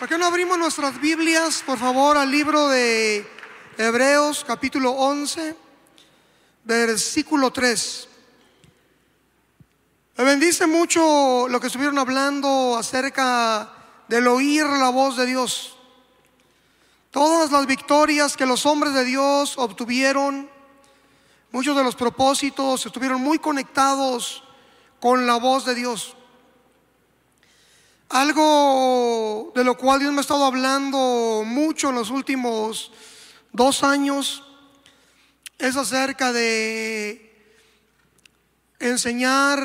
¿Por qué no abrimos nuestras Biblias, por favor, al libro de Hebreos, capítulo 11, versículo 3? Me bendice mucho lo que estuvieron hablando acerca del oír la voz de Dios. Todas las victorias que los hombres de Dios obtuvieron, muchos de los propósitos estuvieron muy conectados con la voz de Dios. Algo de lo cual Dios me ha estado hablando mucho en los últimos dos años es acerca de enseñar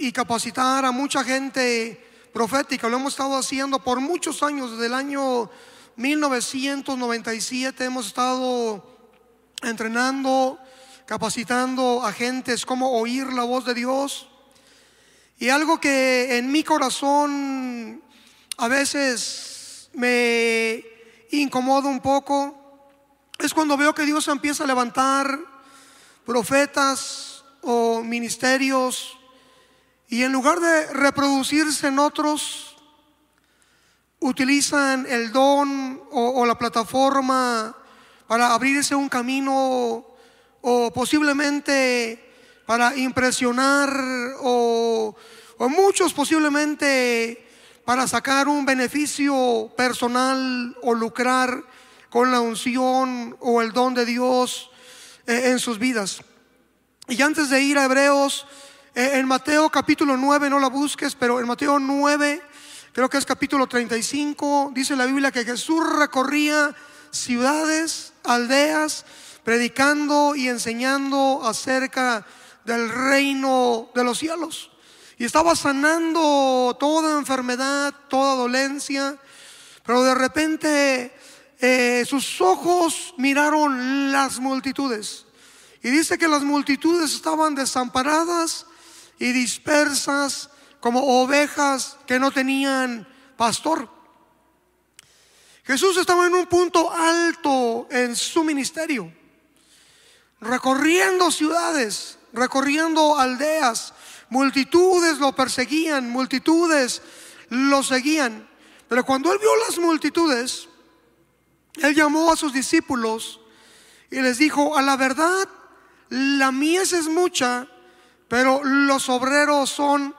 y capacitar a mucha gente profética. Lo hemos estado haciendo por muchos años, desde el año 1997 hemos estado entrenando, capacitando a gentes cómo oír la voz de Dios. Y algo que en mi corazón a veces me incomoda un poco es cuando veo que Dios empieza a levantar profetas o ministerios y en lugar de reproducirse en otros, utilizan el don o, la plataforma para abrirse un camino o posiblemente para impresionar o, muchos posiblemente para sacar un beneficio personal o lucrar con la unción o el don de Dios eh, en sus vidas. Y antes de ir a Hebreos, eh, en Mateo capítulo 9, no la busques, pero en Mateo 9, creo que es capítulo 35, dice la Biblia que Jesús recorría ciudades, aldeas, predicando y enseñando acerca del reino de los cielos. Y estaba sanando toda enfermedad, toda dolencia, pero de repente eh, sus ojos miraron las multitudes. Y dice que las multitudes estaban desamparadas y dispersas como ovejas que no tenían pastor. Jesús estaba en un punto alto en su ministerio, recorriendo ciudades, recorriendo aldeas. Multitudes lo perseguían, multitudes lo seguían. Pero cuando él vio las multitudes, él llamó a sus discípulos y les dijo, a la verdad, la mies es mucha, pero los obreros son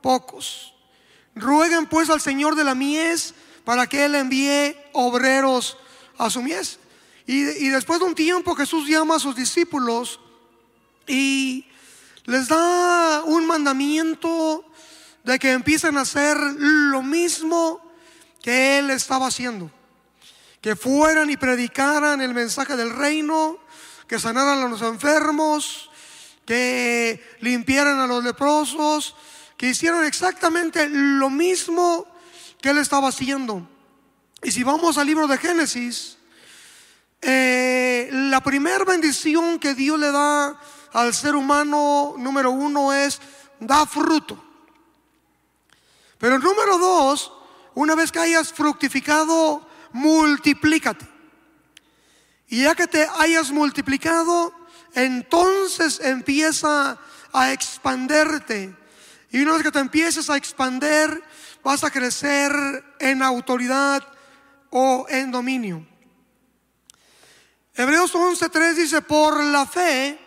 pocos. Rueguen pues al Señor de la mies para que Él envíe obreros a su mies. Y, y después de un tiempo Jesús llama a sus discípulos y les da un mandamiento de que empiecen a hacer lo mismo que él estaba haciendo. Que fueran y predicaran el mensaje del reino, que sanaran a los enfermos, que limpiaran a los leprosos, que hicieran exactamente lo mismo que él estaba haciendo. Y si vamos al libro de Génesis, eh, la primera bendición que Dios le da al ser humano, número uno, es da fruto. Pero número dos, una vez que hayas fructificado, multiplícate. Y ya que te hayas multiplicado, entonces empieza a expanderte. Y una vez que te empieces a expander, vas a crecer en autoridad o en dominio. Hebreos 11.3 dice, por la fe,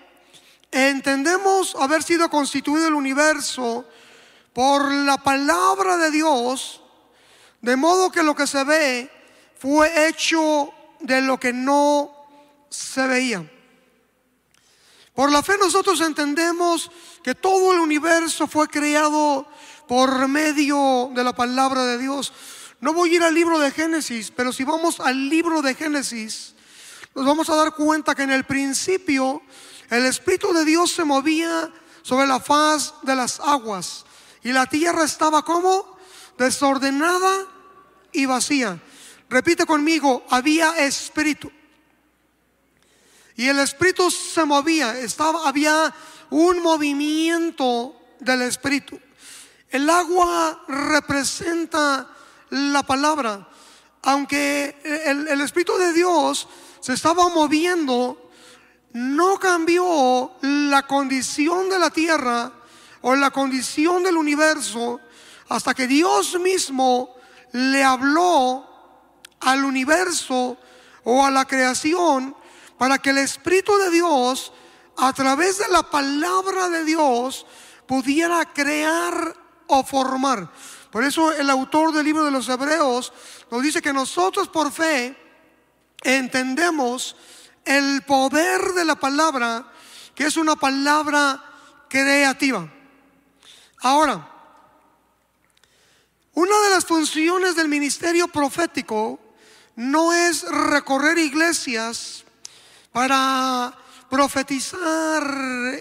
entendemos haber sido constituido el universo por la palabra de Dios, de modo que lo que se ve fue hecho de lo que no se veía. Por la fe nosotros entendemos que todo el universo fue creado por medio de la palabra de Dios. No voy a ir al libro de Génesis, pero si vamos al libro de Génesis, nos vamos a dar cuenta que en el principio el Espíritu de Dios se movía sobre la faz de las aguas y la tierra estaba como desordenada y vacía. Repite conmigo, había espíritu. Y el espíritu se movía, estaba había un movimiento del espíritu. El agua representa la palabra. Aunque el, el espíritu de Dios se estaba moviendo, no cambió la condición de la tierra o la condición del universo hasta que Dios mismo le habló al universo o a la creación para que el Espíritu de Dios, a través de la palabra de Dios, pudiera crear o formar. Por eso el autor del libro de los Hebreos nos dice que nosotros por fe entendemos el poder de la palabra, que es una palabra creativa. Ahora, una de las funciones del ministerio profético no es recorrer iglesias para profetizar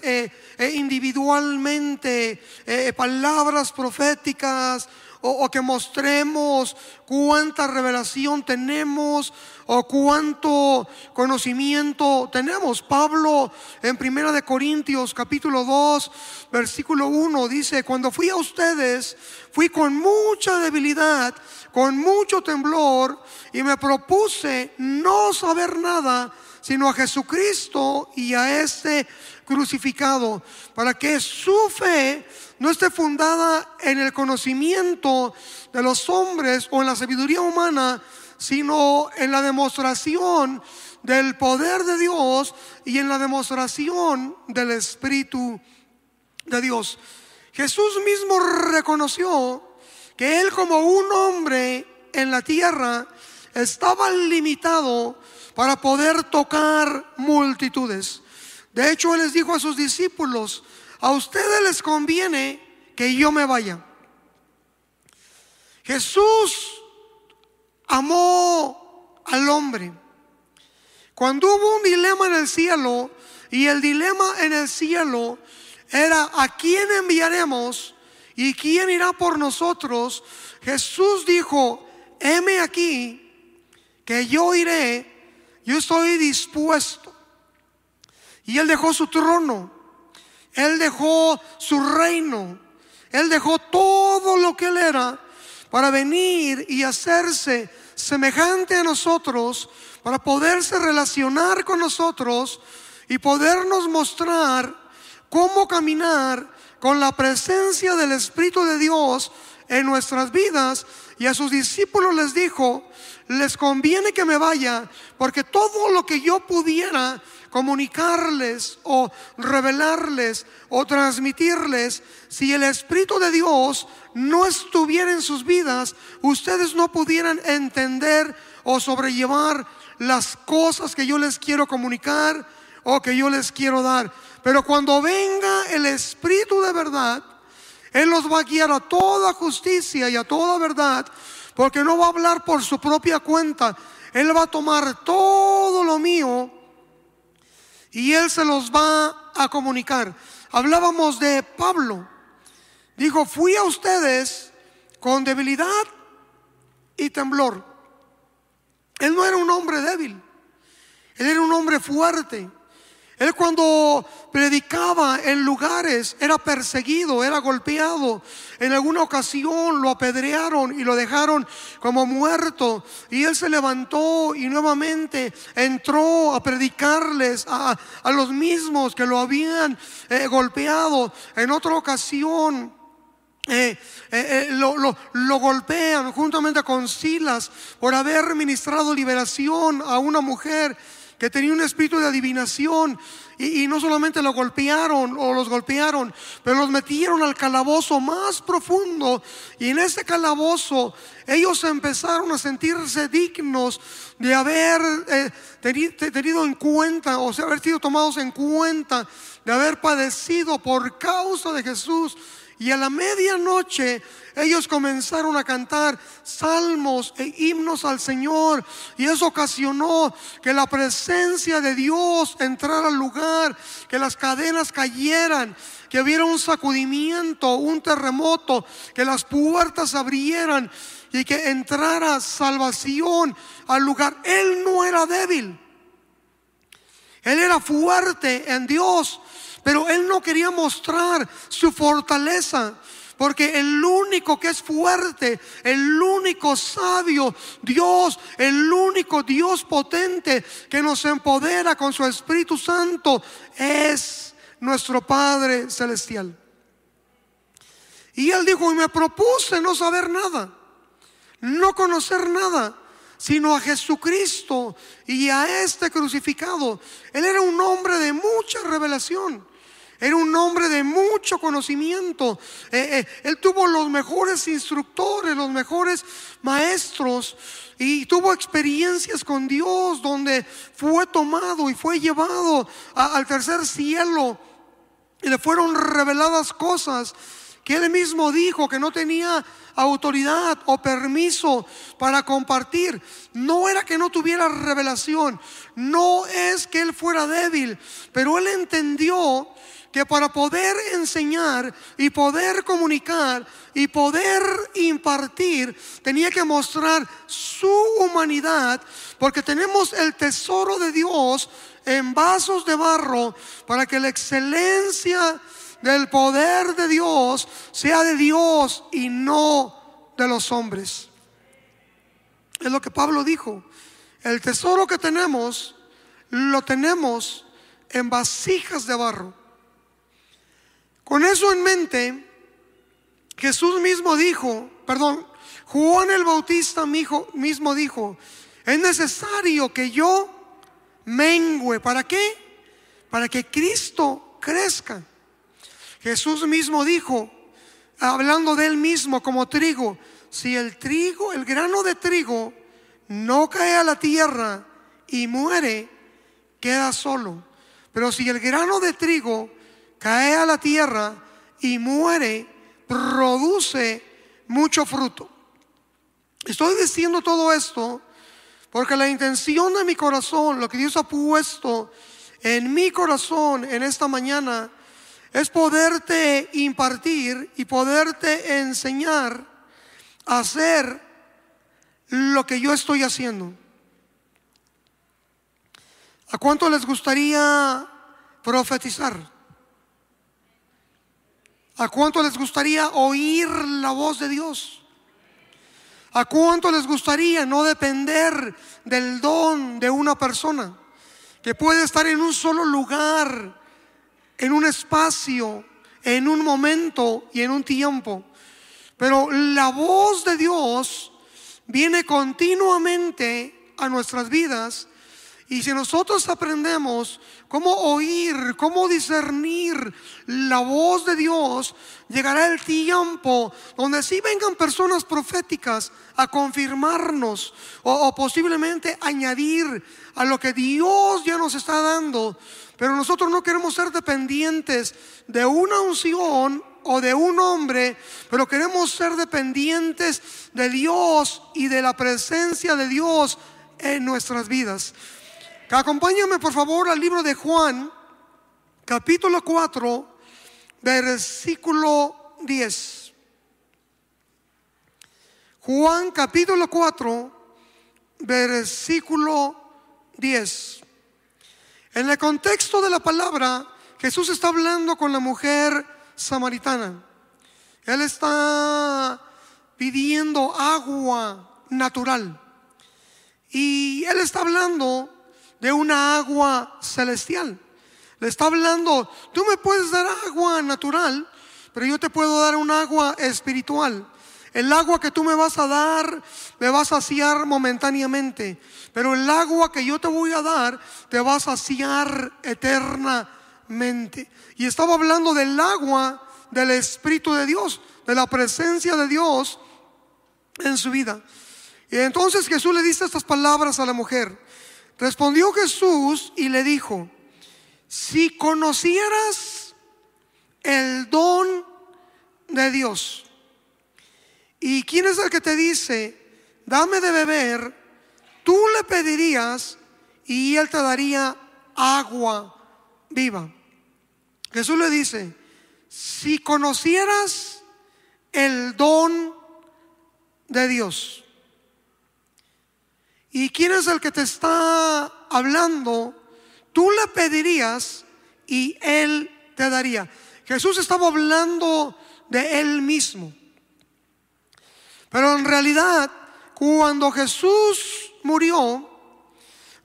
eh, eh, individualmente eh, palabras proféticas o, que mostremos cuánta revelación tenemos o cuánto conocimiento tenemos. Pablo en Primera de Corintios capítulo 2 versículo 1 dice, cuando fui a ustedes, fui con mucha debilidad, con mucho temblor y me propuse no saber nada sino a Jesucristo y a este crucificado, para que su fe no esté fundada en el conocimiento de los hombres o en la sabiduría humana, sino en la demostración del poder de Dios y en la demostración del Espíritu de Dios. Jesús mismo reconoció que él como un hombre en la tierra estaba limitado para poder tocar multitudes. De hecho, Él les dijo a sus discípulos, a ustedes les conviene que yo me vaya. Jesús amó al hombre. Cuando hubo un dilema en el cielo, y el dilema en el cielo era a quién enviaremos y quién irá por nosotros, Jesús dijo, heme aquí, que yo iré, yo estoy dispuesto. Y él dejó su trono, él dejó su reino, él dejó todo lo que él era para venir y hacerse semejante a nosotros, para poderse relacionar con nosotros y podernos mostrar cómo caminar con la presencia del Espíritu de Dios en nuestras vidas. Y a sus discípulos les dijo, les conviene que me vaya, porque todo lo que yo pudiera comunicarles o revelarles o transmitirles, si el Espíritu de Dios no estuviera en sus vidas, ustedes no pudieran entender o sobrellevar las cosas que yo les quiero comunicar o que yo les quiero dar. Pero cuando venga el Espíritu de verdad, Él los va a guiar a toda justicia y a toda verdad, porque no va a hablar por su propia cuenta. Él va a tomar todo lo mío y Él se los va a comunicar. Hablábamos de Pablo. Dijo, fui a ustedes con debilidad y temblor. Él no era un hombre débil, él era un hombre fuerte. Él cuando predicaba en lugares era perseguido, era golpeado. En alguna ocasión lo apedrearon y lo dejaron como muerto. Y él se levantó y nuevamente entró a predicarles a, los mismos que lo habían eh, golpeado. En otra ocasión eh, eh, lo, lo, golpean juntamente con Silas por haber ministrado liberación a una mujer que tenía un espíritu de adivinación y, no solamente lo golpearon o los golpearon, pero los metieron al calabozo más profundo y en ese calabozo ellos empezaron a sentirse dignos de haber eh, tenido en cuenta, o sea, haber sido tomados en cuenta, de haber padecido por causa de Jesús. Y a la medianoche ellos comenzaron a cantar salmos e himnos al Señor y eso ocasionó que la presencia de Dios entrara al lugar, que las cadenas cayeran, que hubiera un sacudimiento, un terremoto, que las puertas abrieran y que entrara salvación al lugar. Él no era débil. Él era fuerte en Dios, pero él no quería mostrar su fortaleza. Porque el único que es fuerte, el único sabio Dios, el único Dios potente que nos empodera con su Espíritu Santo es nuestro Padre Celestial. Y él dijo, y me propuse no saber nada. no conocer nada, sino a Jesucristo y a este crucificado. Él era un hombre de mucha revelación. Era un hombre de mucho conocimiento. Eh, eh, él tuvo los mejores instructores, los mejores maestros y tuvo experiencias con Dios donde fue tomado y fue llevado al tercer cielo y le fueron reveladas cosas que él mismo dijo que no tenía autoridad o permiso para compartir. No era que no tuviera revelación, no es que él fuera débil, pero él entendió que para poder enseñar y poder comunicar y poder impartir, tenía que mostrar su humanidad, porque tenemos el tesoro de Dios en vasos de barro para que la excelencia del poder de Dios sea de Dios y no de los hombres. Es lo que Pablo dijo. El tesoro que tenemos, lo tenemos en vasijas de barro. Con eso en mente, Jesús mismo dijo, perdón, Juan el Bautista mismo dijo, es necesario que yo mengüe. ¿Para qué? Para que Cristo crezca. Jesús mismo dijo, hablando de él mismo como trigo, si el trigo, el grano de trigo, no cae a la tierra y muere, queda solo. Pero si el grano de trigo cae a la tierra y muere, produce mucho fruto. Estoy diciendo todo esto porque la intención de mi corazón, lo que Dios ha puesto en mi corazón en esta mañana, es poderte impartir y poderte enseñar a hacer lo que yo estoy haciendo. ¿A cuánto les gustaría profetizar? ¿A cuánto les gustaría oír la voz de Dios? ¿A cuánto les gustaría no depender del don de una persona que puede estar en un solo lugar en un espacio, en un momento y en un tiempo. Pero la voz de Dios viene continuamente a nuestras vidas y si nosotros aprendemos cómo oír, cómo discernir la voz de Dios, llegará el tiempo donde sí vengan personas proféticas a confirmarnos o, o posiblemente añadir a lo que Dios ya nos está dando pero nosotros no queremos ser dependientes de una unción o de un hombre, pero queremos ser dependientes de Dios y de la presencia de Dios en nuestras vidas. Acompáñame por favor al libro de Juan, capítulo 4, versículo 10. Juan capítulo 4, versículo 10. En el contexto de la palabra, Jesús está hablando con la mujer samaritana. Él está pidiendo agua natural. Y Él está hablando de una agua celestial. Le está hablando, tú me puedes dar agua natural, pero yo te puedo dar un agua espiritual. El agua que tú me vas a dar me va a saciar momentáneamente. Pero el agua que yo te voy a dar te va a saciar eternamente. Y estaba hablando del agua del Espíritu de Dios, de la presencia de Dios en su vida. Y entonces Jesús le dice estas palabras a la mujer. Respondió Jesús y le dijo, si conocieras el don de Dios, ¿y quién es el que te dice, dame de beber? tú le pedirías y él te daría agua viva. Jesús le dice, si conocieras el don de Dios, ¿y quién es el que te está hablando? Tú le pedirías y él te daría. Jesús estaba hablando de él mismo. Pero en realidad, cuando Jesús murió,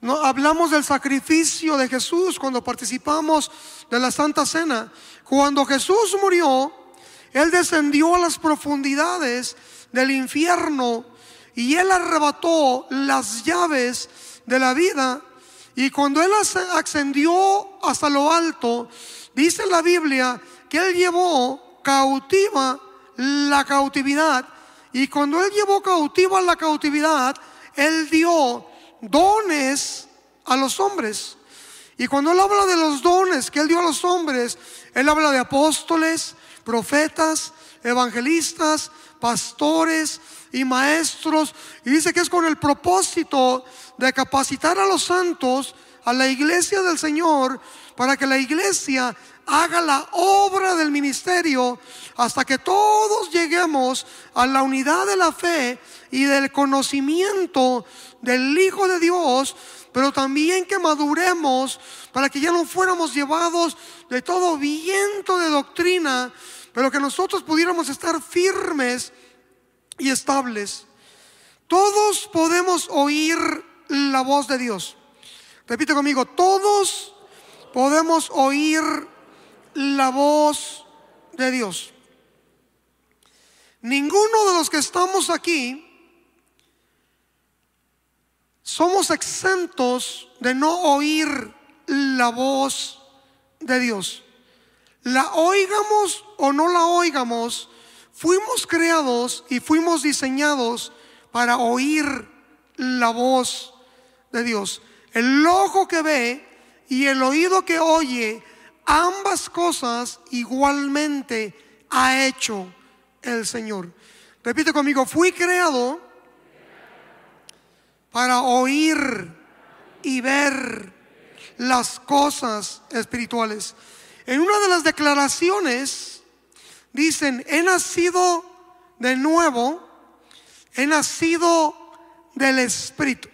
no, hablamos del sacrificio de Jesús cuando participamos de la Santa Cena. Cuando Jesús murió, Él descendió a las profundidades del infierno y él arrebató las llaves de la vida. Y cuando él ascendió hasta lo alto, dice la Biblia que él llevó cautiva la cautividad. Y cuando él llevó cautiva la cautividad, él dio dones a los hombres. Y cuando él habla de los dones que él dio a los hombres, él habla de apóstoles, profetas, evangelistas, pastores y maestros. Y dice que es con el propósito de capacitar a los santos, a la iglesia del Señor, para que la iglesia haga la obra del ministerio hasta que todos lleguemos a la unidad de la fe y del conocimiento del Hijo de Dios, pero también que maduremos para que ya no fuéramos llevados de todo viento de doctrina, pero que nosotros pudiéramos estar firmes y estables. Todos podemos oír la voz de Dios. Repite conmigo, todos podemos oír la voz de Dios. Ninguno de los que estamos aquí somos exentos de no oír la voz de Dios. La oigamos o no la oigamos, fuimos creados y fuimos diseñados para oír la voz de Dios. El ojo que ve y el oído que oye, ambas cosas igualmente ha hecho el Señor. Repite conmigo, fui creado para oír y ver las cosas espirituales. En una de las declaraciones dicen, he nacido de nuevo, he nacido del Espíritu.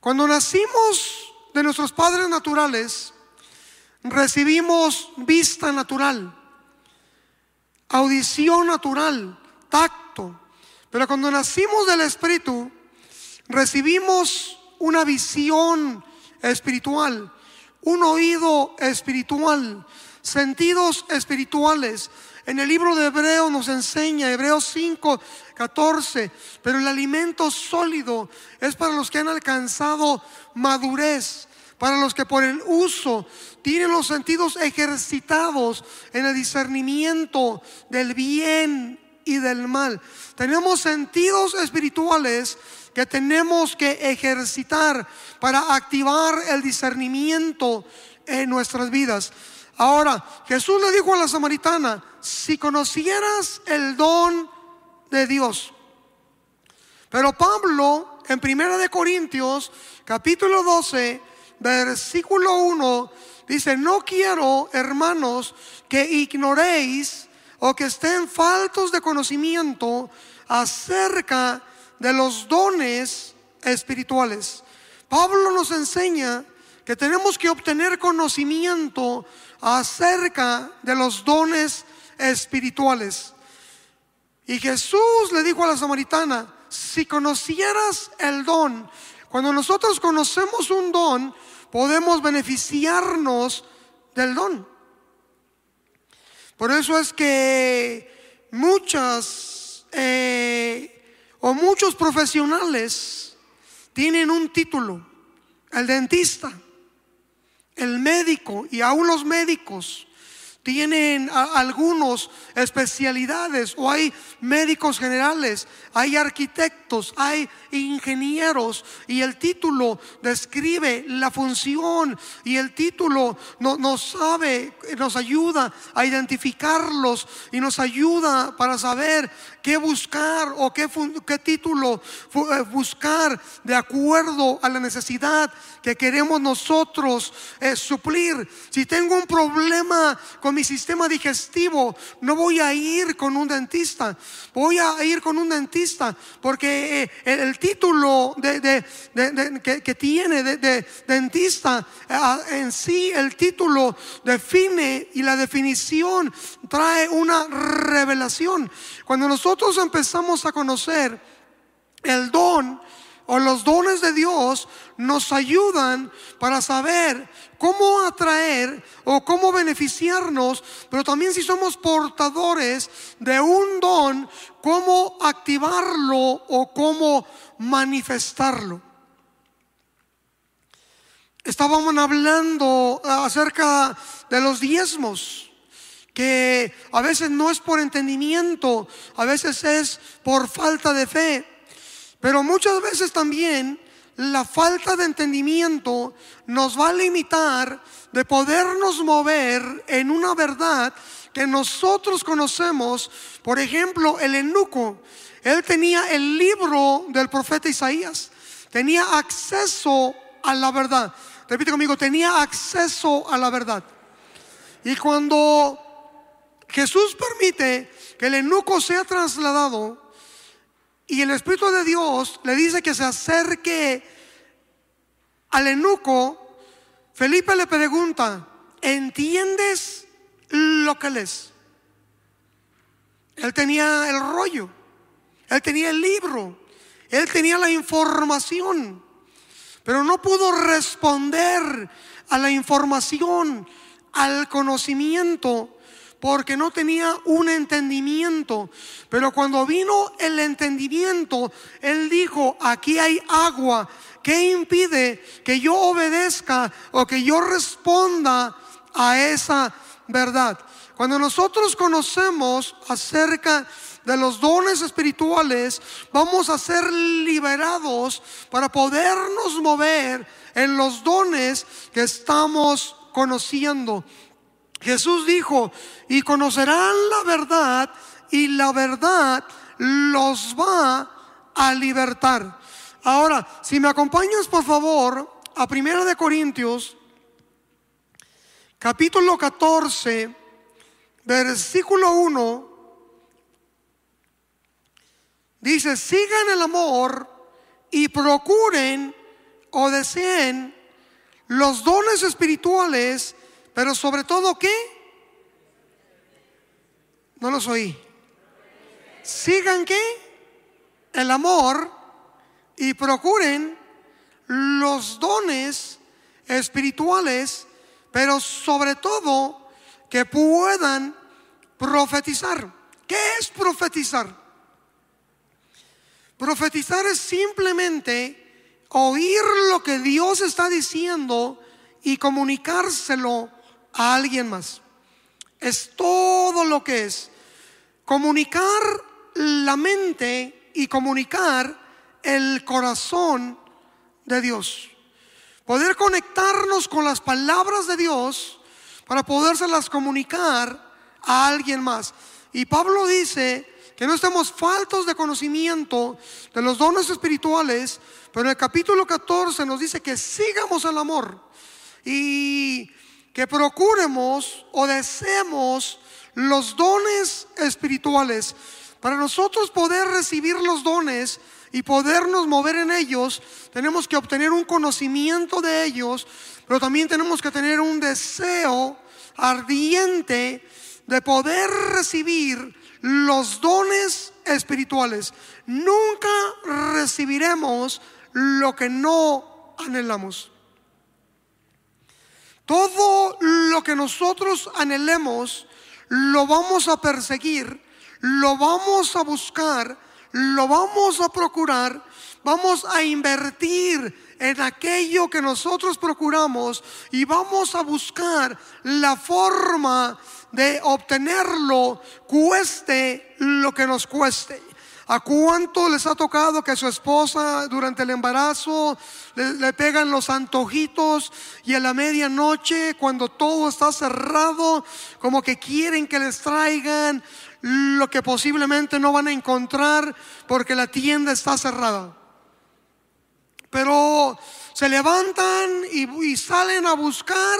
Cuando nacimos de nuestros padres naturales, recibimos vista natural, audición natural, tacto. Pero cuando nacimos del Espíritu, recibimos una visión espiritual, un oído espiritual, sentidos espirituales. En el libro de Hebreo nos enseña, Hebreos 5, 14, pero el alimento sólido es para los que han alcanzado madurez, para los que por el uso tienen los sentidos ejercitados en el discernimiento del bien y del mal. Tenemos sentidos espirituales que tenemos que ejercitar para activar el discernimiento en nuestras vidas. Ahora, Jesús le dijo a la samaritana, si conocieras el don de Dios. Pero Pablo, en Primera de Corintios, capítulo 12, versículo 1, dice, no quiero, hermanos, que ignoréis o que estén faltos de conocimiento acerca de los dones espirituales. Pablo nos enseña que tenemos que obtener conocimiento acerca de los dones espirituales. Y Jesús le dijo a la samaritana, si conocieras el don, cuando nosotros conocemos un don, podemos beneficiarnos del don. Por eso es que muchas eh, o muchos profesionales tienen un título, el dentista, el médico y aún los médicos tienen algunos especialidades o hay médicos generales, hay arquitectos, hay ingenieros y el título describe la función y el título nos sabe, nos ayuda a identificarlos y nos ayuda para saber qué buscar o qué, qué título eh, buscar de acuerdo a la necesidad que queremos nosotros eh, suplir. Si tengo un problema con mi sistema digestivo, no voy a ir con un dentista, voy a ir con un dentista porque eh, el, título de, que, tiene de, dentista en sí, el título define y la definición trae una revelación. Cuando nosotros empezamos a conocer el don o los dones de Dios, nos ayudan para saber cómo atraer o cómo beneficiarnos, pero también si somos portadores de un don, cómo activarlo o cómo manifestarlo. Estábamos hablando acerca de los diezmos, que a veces no es por entendimiento, a veces es por falta de fe, pero muchas veces también la falta de entendimiento nos va a limitar de podernos mover en una verdad que nosotros conocemos. Por ejemplo, el enuco, él tenía el libro del profeta Isaías, tenía acceso a la verdad. Repite conmigo, tenía acceso a la verdad. Y cuando Jesús permite que el eunuco sea trasladado y el Espíritu de Dios le dice que se acerque al eunuco, Felipe le pregunta, ¿entiendes lo que lees? Él tenía el rollo, él tenía el libro, él tenía la información pero no pudo responder a la información, al conocimiento, porque no tenía un entendimiento. Pero cuando vino el entendimiento, Él dijo, aquí hay agua. ¿Qué impide que yo obedezca o que yo responda a esa verdad? Cuando nosotros conocemos acerca de los dones espirituales, vamos a ser liberados para podernos mover en los dones que estamos conociendo. Jesús dijo, y conocerán la verdad y la verdad los va a libertar. Ahora, si me acompañas por favor a Primera de Corintios, capítulo 14, versículo 1 Dice, sigan el amor y procuren o deseen los dones espirituales, pero sobre todo ¿qué? No los oí. Sigan qué? El amor y procuren los dones espirituales, pero sobre todo que puedan profetizar. ¿Qué es profetizar? Profetizar es simplemente oír lo que Dios está diciendo y comunicárselo a alguien más. Es todo lo que es. Comunicar la mente y comunicar el corazón de Dios. Poder conectarnos con las palabras de Dios para podérselas comunicar a alguien más. Y Pablo dice que no estemos faltos de conocimiento de los dones espirituales, pero en el capítulo 14 nos dice que sigamos el amor y que procuremos o deseemos los dones espirituales. Para nosotros poder recibir los dones y podernos mover en ellos, tenemos que obtener un conocimiento de ellos, pero también tenemos que tener un deseo ardiente de poder recibir los dones espirituales. Nunca recibiremos lo que no anhelamos. Todo lo que nosotros anhelemos, lo vamos a perseguir, lo vamos a buscar, lo vamos a procurar, vamos a invertir en aquello que nosotros procuramos y vamos a buscar la forma de obtenerlo, cueste lo que nos cueste. ¿A cuánto les ha tocado que su esposa durante el embarazo le, pegan los antojitos y a la medianoche, cuando todo está cerrado, como que quieren que les traigan lo que posiblemente no van a encontrar porque la tienda está cerrada? Pero se levantan y salen a buscar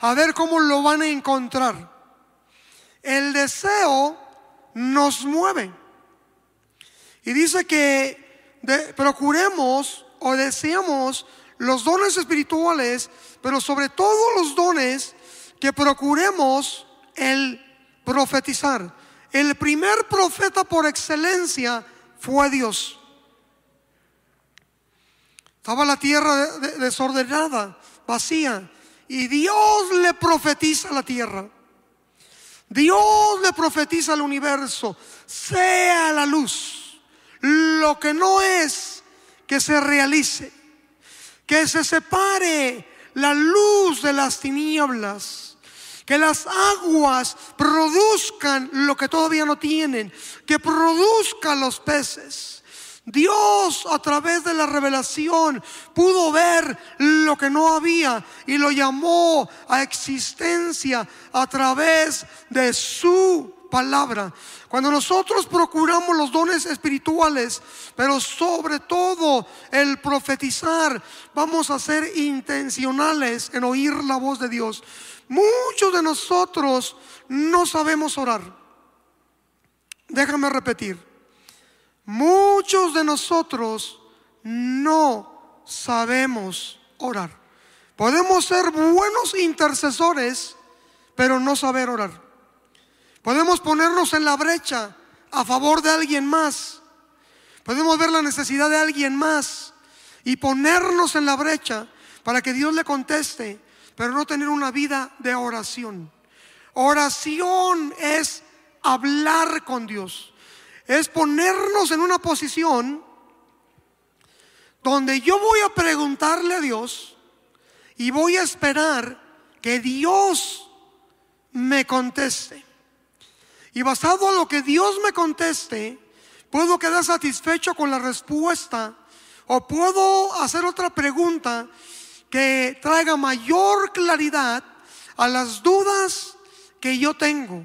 a ver cómo lo van a encontrar. El deseo nos mueve. Y dice que procuremos o deseamos los dones espirituales, pero sobre todo los dones que procuremos el profetizar. El primer profeta por excelencia fue Dios. Estaba la tierra desordenada, vacía. Y Dios le profetiza a la tierra. Dios le profetiza al universo. Sea la luz. Lo que no es, que se realice. Que se separe la luz de las tinieblas. Que las aguas produzcan lo que todavía no tienen. Que produzcan los peces Dios a través de la revelación pudo ver lo que no había y lo llamó a existencia a través de su palabra. Cuando nosotros procuramos los dones espirituales, pero sobre todo el profetizar, vamos a ser intencionales en oír la voz de Dios. Muchos de nosotros no sabemos orar. Déjame repetir. Muchos de nosotros no sabemos orar. Podemos ser buenos intercesores, pero no saber orar. Podemos ponernos en la brecha a favor de alguien más. Podemos ver la necesidad de alguien más y ponernos en la brecha para que Dios le conteste, pero no tener una vida de oración. Oración es hablar con Dios es ponernos en una posición donde yo voy a preguntarle a Dios y voy a esperar que Dios me conteste. Y basado en lo que Dios me conteste, puedo quedar satisfecho con la respuesta o puedo hacer otra pregunta que traiga mayor claridad a las dudas que yo tengo.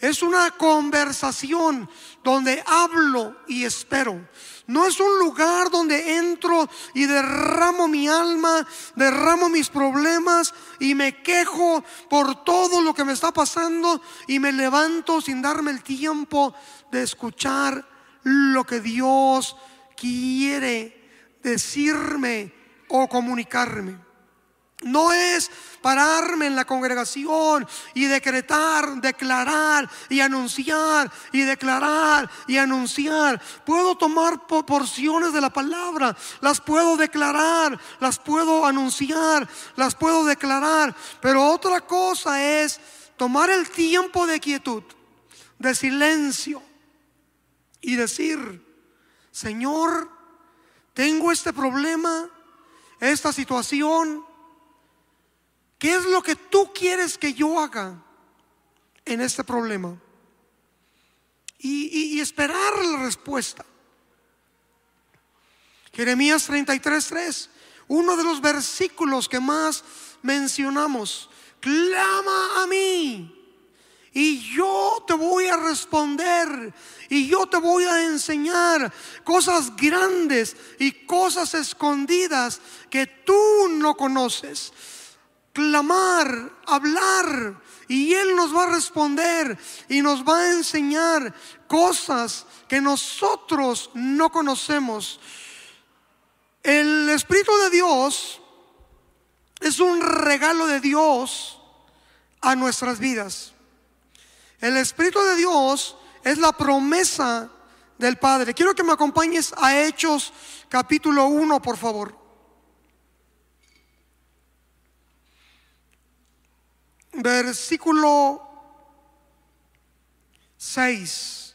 Es una conversación donde hablo y espero. No es un lugar donde entro y derramo mi alma, derramo mis problemas y me quejo por todo lo que me está pasando y me levanto sin darme el tiempo de escuchar lo que Dios quiere decirme o comunicarme. No es pararme en la congregación y decretar, declarar y anunciar y declarar y anunciar. Puedo tomar porciones de la palabra, las puedo declarar, las puedo anunciar, las puedo declarar. Pero otra cosa es tomar el tiempo de quietud, de silencio y decir, Señor, tengo este problema, esta situación ¿Qué es lo que tú quieres que yo haga en este problema? Y, esperar la respuesta. Jeremías 33, uno de los versículos que más mencionamos. Clama a mí y yo te voy a responder y yo te voy a enseñar cosas grandes y cosas escondidas que tú no conoces clamar, hablar, y Él nos va a responder y nos va a enseñar cosas que nosotros no conocemos. El Espíritu de Dios es un regalo de Dios a nuestras vidas. El Espíritu de Dios es la promesa del Padre. Quiero que me acompañes a Hechos capítulo 1, por favor. Versículo 6.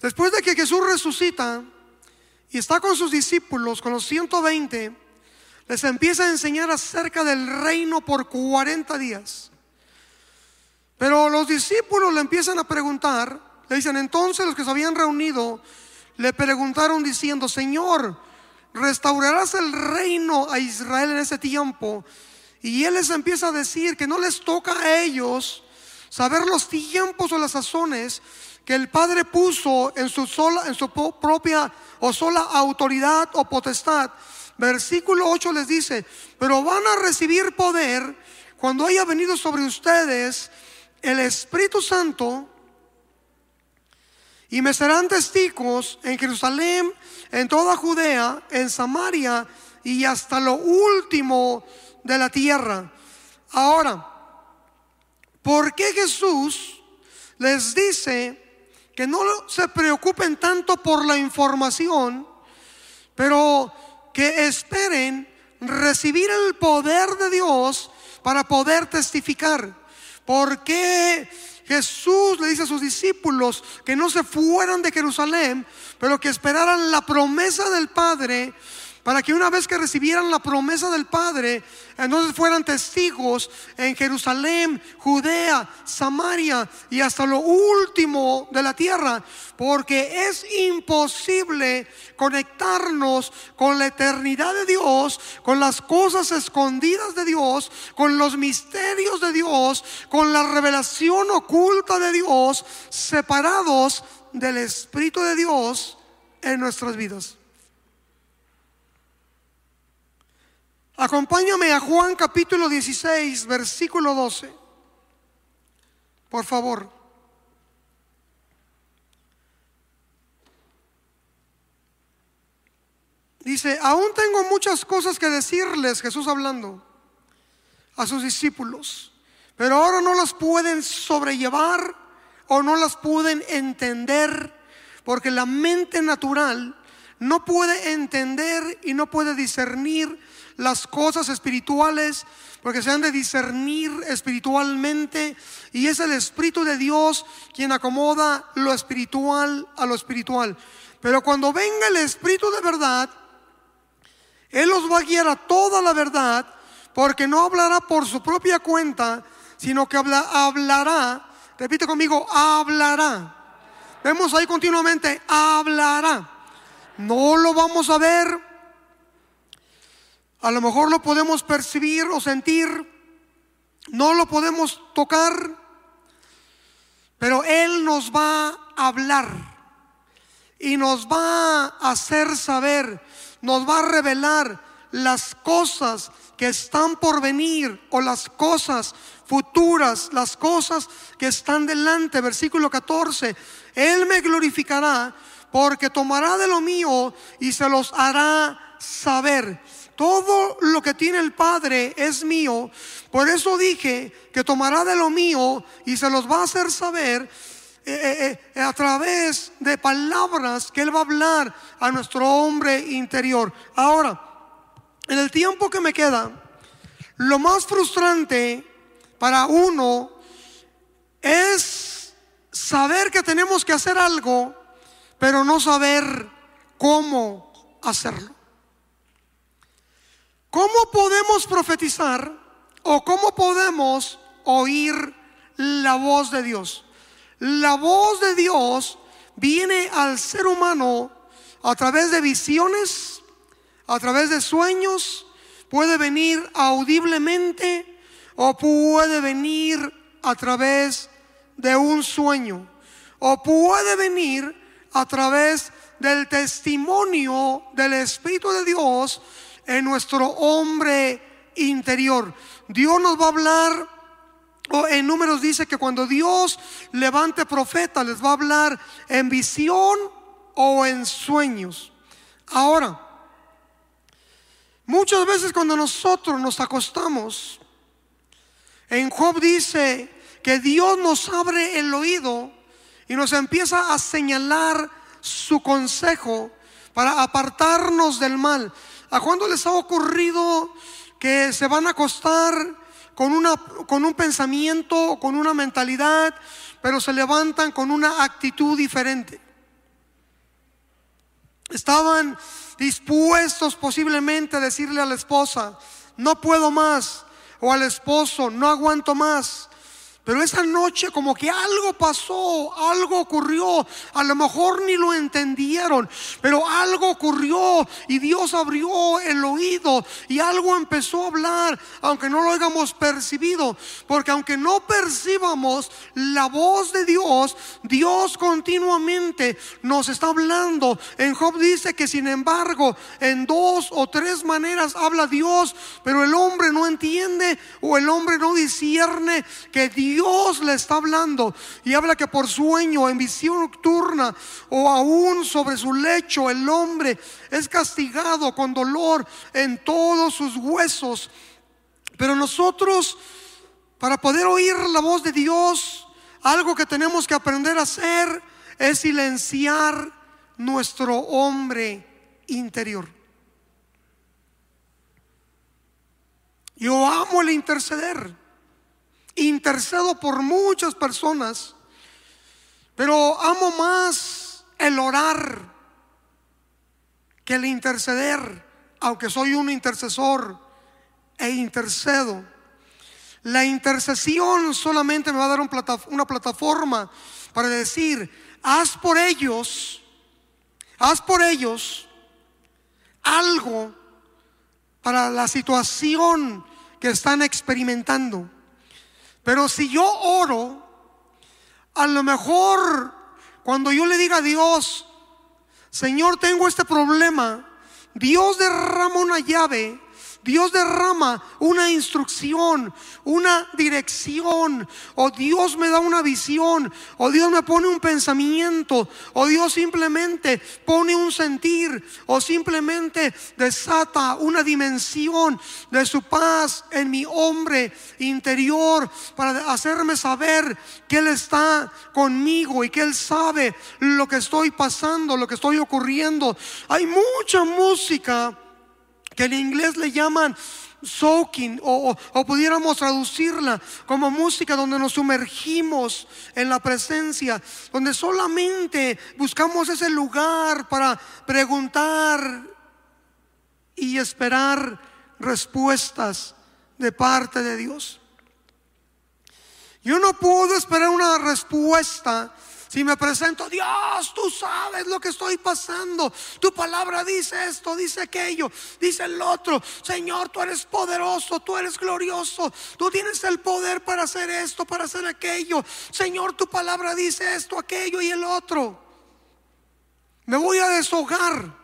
Después de que Jesús resucita y está con sus discípulos, con los 120, les empieza a enseñar acerca del reino por 40 días. Pero los discípulos le empiezan a preguntar, le dicen, entonces los que se habían reunido le preguntaron diciendo, Señor, ¿restaurarás el reino a Israel en ese tiempo? Y Él les empieza a decir que no les toca a ellos saber los tiempos o las sazones que el Padre puso en su, sola, en su propia o sola autoridad o potestad. Versículo 8 les dice, pero van a recibir poder cuando haya venido sobre ustedes el Espíritu Santo y me serán testigos en Jerusalén, en toda Judea, en Samaria y hasta lo último de la tierra. Ahora, ¿por qué Jesús les dice que no se preocupen tanto por la información, pero que esperen recibir el poder de Dios para poder testificar. Porque Jesús le dice a sus discípulos que no se fueran de Jerusalén, pero que esperaran la promesa del Padre para que una vez que recibieran la promesa del Padre, entonces fueran testigos en Jerusalén, Judea, Samaria y hasta lo último de la tierra, porque es imposible conectarnos con la eternidad de Dios, con las cosas escondidas de Dios, con los misterios de Dios, con la revelación oculta de Dios, separados del Espíritu de Dios en nuestras vidas. Acompáñame a Juan capítulo 16, versículo 12. Por favor. Dice, aún tengo muchas cosas que decirles, Jesús hablando a sus discípulos, pero ahora no las pueden sobrellevar o no las pueden entender, porque la mente natural no puede entender y no puede discernir las cosas espirituales, porque se han de discernir espiritualmente y es el Espíritu de Dios quien acomoda lo espiritual a lo espiritual. Pero cuando venga el Espíritu de verdad, Él los va a guiar a toda la verdad, porque no hablará por su propia cuenta, sino que hablará, repite conmigo, hablará. Vemos ahí continuamente, hablará. No lo vamos a ver, a lo mejor lo podemos percibir o sentir, no lo podemos tocar, pero Él nos va a hablar y nos va a hacer saber, nos va a revelar las cosas que están por venir o las cosas futuras, las cosas que están delante. Versículo 14, Él me glorificará porque tomará de lo mío y se los hará saber. Todo lo que tiene el Padre es mío. Por eso dije que tomará de lo mío y se los va a hacer saber eh, eh, eh, a través de palabras que Él va a hablar a nuestro hombre interior. Ahora, en el tiempo que me queda, lo más frustrante para uno es saber que tenemos que hacer algo, pero no saber cómo hacerlo. ¿Cómo podemos profetizar o cómo podemos oír la voz de Dios? La voz de Dios viene al ser humano a través de visiones, a través de sueños, puede venir audiblemente o puede venir a través de un sueño o puede venir a través del testimonio del Espíritu de Dios en nuestro hombre interior. Dios nos va a hablar, o en números dice que cuando Dios levante profeta, les va a hablar en visión o en sueños. Ahora, muchas veces cuando nosotros nos acostamos, en Job dice que Dios nos abre el oído y nos empieza a señalar su consejo para apartarnos del mal. ¿A cuándo les ha ocurrido que se van a acostar con, una, con un pensamiento, con una mentalidad, pero se levantan con una actitud diferente? Estaban dispuestos posiblemente a decirle a la esposa, no puedo más, o al esposo, no aguanto más. Pero esa noche como que algo pasó, algo ocurrió, a lo mejor ni lo entendieron, pero algo ocurrió y Dios abrió el oído y algo empezó a hablar, aunque no lo hayamos percibido, porque aunque no percibamos la voz de Dios, Dios continuamente nos está hablando. En Job dice que sin embargo en dos o tres maneras habla Dios, pero el hombre no entiende o el hombre no discierne que Dios Dios le está hablando y habla que por sueño, en visión nocturna o aún sobre su lecho, el hombre es castigado con dolor en todos sus huesos. Pero nosotros, para poder oír la voz de Dios, algo que tenemos que aprender a hacer es silenciar nuestro hombre interior. Yo amo el interceder. Intercedo por muchas personas, pero amo más el orar que el interceder, aunque soy un intercesor e intercedo. La intercesión solamente me va a dar una plataforma para decir, haz por ellos, haz por ellos algo para la situación que están experimentando. Pero si yo oro, a lo mejor cuando yo le diga a Dios, Señor, tengo este problema, Dios derrama una llave Dios derrama una instrucción, una dirección, o Dios me da una visión, o Dios me pone un pensamiento, o Dios simplemente pone un sentir, o simplemente desata una dimensión de su paz en mi hombre interior para hacerme saber que Él está conmigo y que Él sabe lo que estoy pasando, lo que estoy ocurriendo. Hay mucha música que en inglés le llaman soaking o, pudiéramos traducirla como música donde nos sumergimos en la presencia, donde solamente buscamos ese lugar para preguntar y esperar respuestas de parte de Dios. Yo no puedo esperar una respuesta si me presento, Dios, tú sabes lo que estoy pasando. Tu palabra dice esto, dice aquello, dice el otro. Señor, tú eres poderoso, tú eres glorioso. Tú tienes el poder para hacer esto, para hacer aquello. Señor, tu palabra dice esto, aquello y el otro. Me voy a deshogar.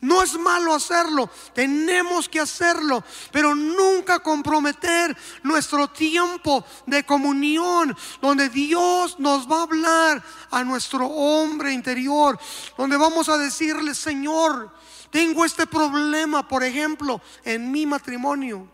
No es malo hacerlo, tenemos que hacerlo, pero nunca comprometer nuestro tiempo de comunión, donde Dios nos va a hablar a nuestro hombre interior, donde vamos a decirle, Señor, tengo este problema, por ejemplo, en mi matrimonio.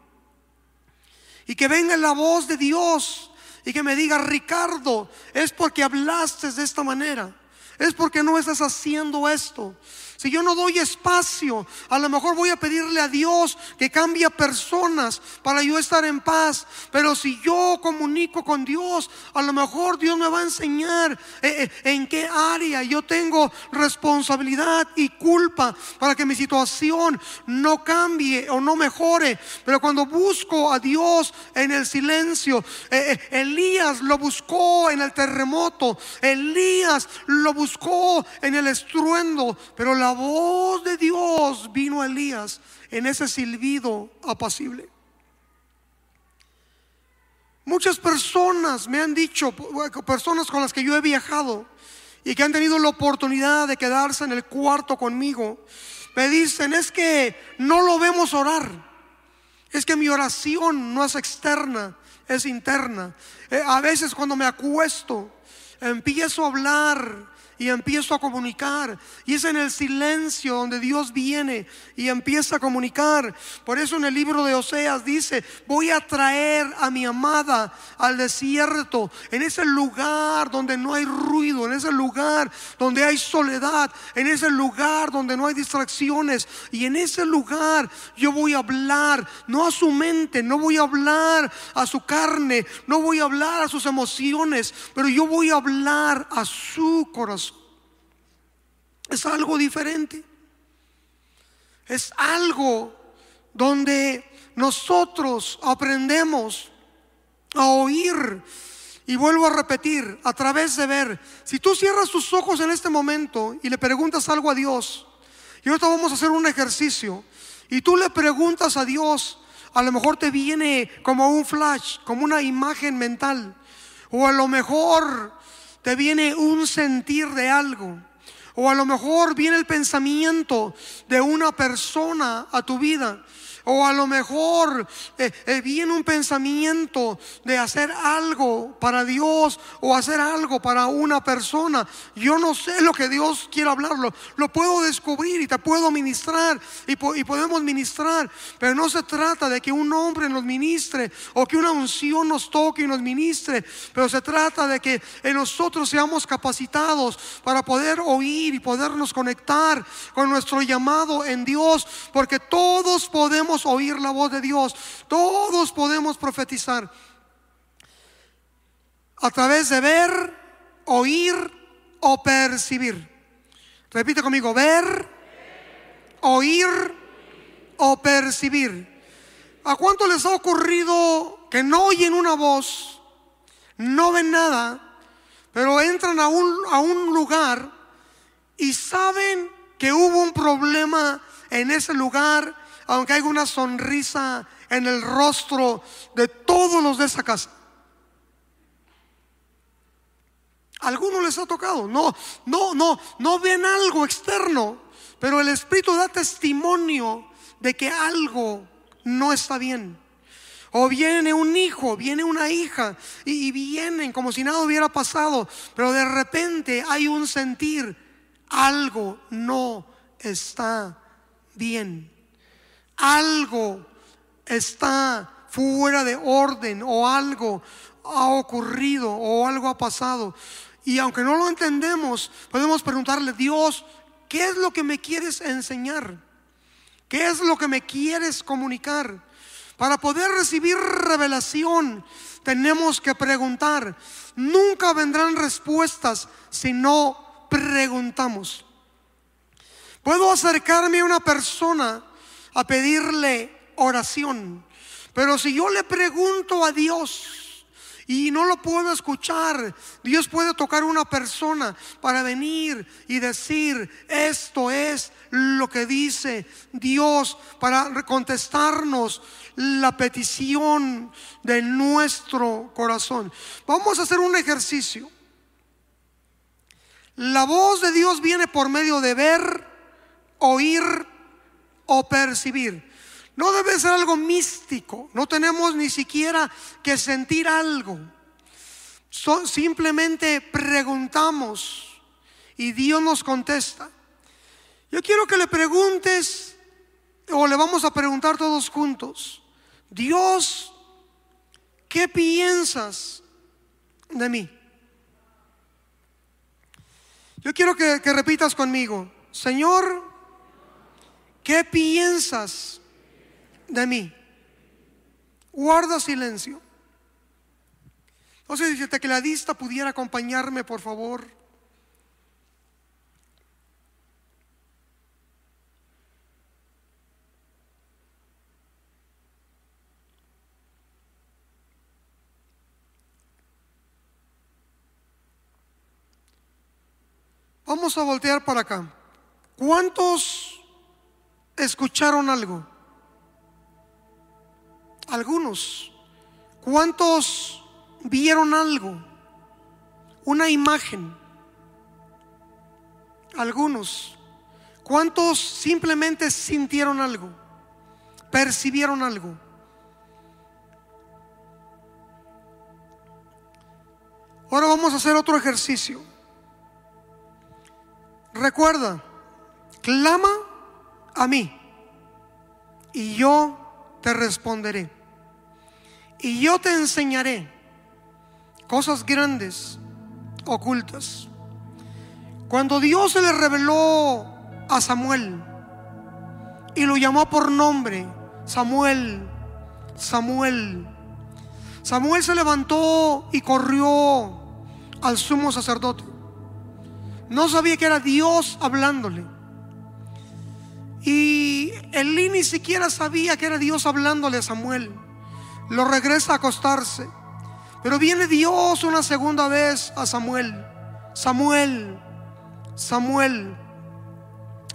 Y que venga la voz de Dios y que me diga, Ricardo, es porque hablaste de esta manera, es porque no estás haciendo esto. Si yo no doy espacio, a lo mejor voy a pedirle a Dios que cambie personas para yo estar en paz. Pero si yo comunico con Dios, a lo mejor Dios me va a enseñar eh, eh, en qué área yo tengo responsabilidad y culpa para que mi situación no cambie o no mejore. Pero cuando busco a Dios en el silencio, eh, Elías lo buscó en el terremoto, Elías lo buscó en el estruendo, pero la la voz de Dios vino a Elías en ese silbido apacible. Muchas personas me han dicho, personas con las que yo he viajado y que han tenido la oportunidad de quedarse en el cuarto conmigo, me dicen, es que no lo vemos orar, es que mi oración no es externa, es interna. Eh, a veces cuando me acuesto, empiezo a hablar y empiezo a comunicar. Y es en el silencio donde Dios viene y empieza a comunicar. Por eso en el libro de Oseas dice, voy a traer a mi amada al desierto, en ese lugar donde no hay ruido, en ese lugar donde hay soledad, en ese lugar donde no hay distracciones. Y en ese lugar yo voy a hablar, no a su mente, no voy a hablar a su carne, no voy a hablar a sus emociones, pero yo voy a hablar a su corazón. Es algo diferente. Es algo donde nosotros aprendemos a oír. Y vuelvo a repetir, a través de ver, si tú cierras tus ojos en este momento y le preguntas algo a Dios, y ahorita vamos a hacer un ejercicio, y tú le preguntas a Dios, a lo mejor te viene como un flash, como una imagen mental, o a lo mejor te viene un sentir de algo. O a lo mejor viene el pensamiento de una persona a tu vida. O a lo mejor eh, eh, viene un pensamiento de hacer algo para Dios o hacer algo para una persona. Yo no sé lo que Dios quiere hablarlo. Lo puedo descubrir y te puedo ministrar y, y podemos ministrar. Pero no se trata de que un hombre nos ministre o que una unción nos toque y nos ministre. Pero se trata de que en nosotros seamos capacitados para poder oír y podernos conectar con nuestro llamado en Dios. Porque todos podemos oír la voz de Dios, todos podemos profetizar. A través de ver, oír o percibir. Repite conmigo, ver, oír o percibir. ¿A cuánto les ha ocurrido que no oyen una voz, no ven nada, pero entran a un, a un lugar y saben que hubo un problema en ese lugar, aunque haya una sonrisa en el rostro de todos los de esa casa? algunos les ha tocado. No, no, no, no ven algo externo, pero el Espíritu da testimonio de que algo no está bien. O viene un hijo, viene una hija y, y, vienen como si nada hubiera pasado, pero de repente hay un sentir, algo no está bien. Algo está fuera de orden o algo ha ocurrido o algo ha pasado. Y aunque no lo entendemos, podemos preguntarle, Dios, ¿qué es lo que me quieres enseñar? ¿Qué es lo que me quieres comunicar? Para poder recibir revelación, tenemos que preguntar. Nunca vendrán respuestas si no preguntamos. Puedo acercarme a una persona a pedirle oración, pero si yo le pregunto a Dios, y no lo puedo escuchar. Dios puede tocar una persona para venir y decir, esto es lo que dice Dios para contestarnos la petición de nuestro corazón. Vamos a hacer un ejercicio. La voz de Dios viene por medio de ver, oír o percibir. No debe ser algo místico. No tenemos ni siquiera que sentir algo. simplemente preguntamos y Dios nos contesta. Yo quiero que le preguntes, o le vamos a preguntar todos juntos, Dios, ¿qué piensas de mí? Yo quiero que, que repitas conmigo, Señor, ¿qué piensas de mí. Guarda silencio. No sé si tecladista pudiera acompañarme, por favor. Vamos a voltear para acá. ¿Cuántos escucharon algo? Algunos. ¿Cuántos vieron algo? Una imagen. Algunos. ¿Cuántos simplemente sintieron algo? Percibieron algo. Ahora vamos a hacer otro ejercicio. Recuerda, clama a mí y yo te responderé. Y yo te enseñaré cosas grandes, ocultas. Cuando Dios se le reveló a Samuel y lo llamó por nombre, Samuel, Samuel, Samuel se levantó y corrió al sumo sacerdote. No sabía que era Dios hablándole. Y Elí ni siquiera sabía que era Dios hablándole a Samuel. Lo regresa a acostarse. Pero viene Dios una segunda vez a Samuel. Samuel, Samuel.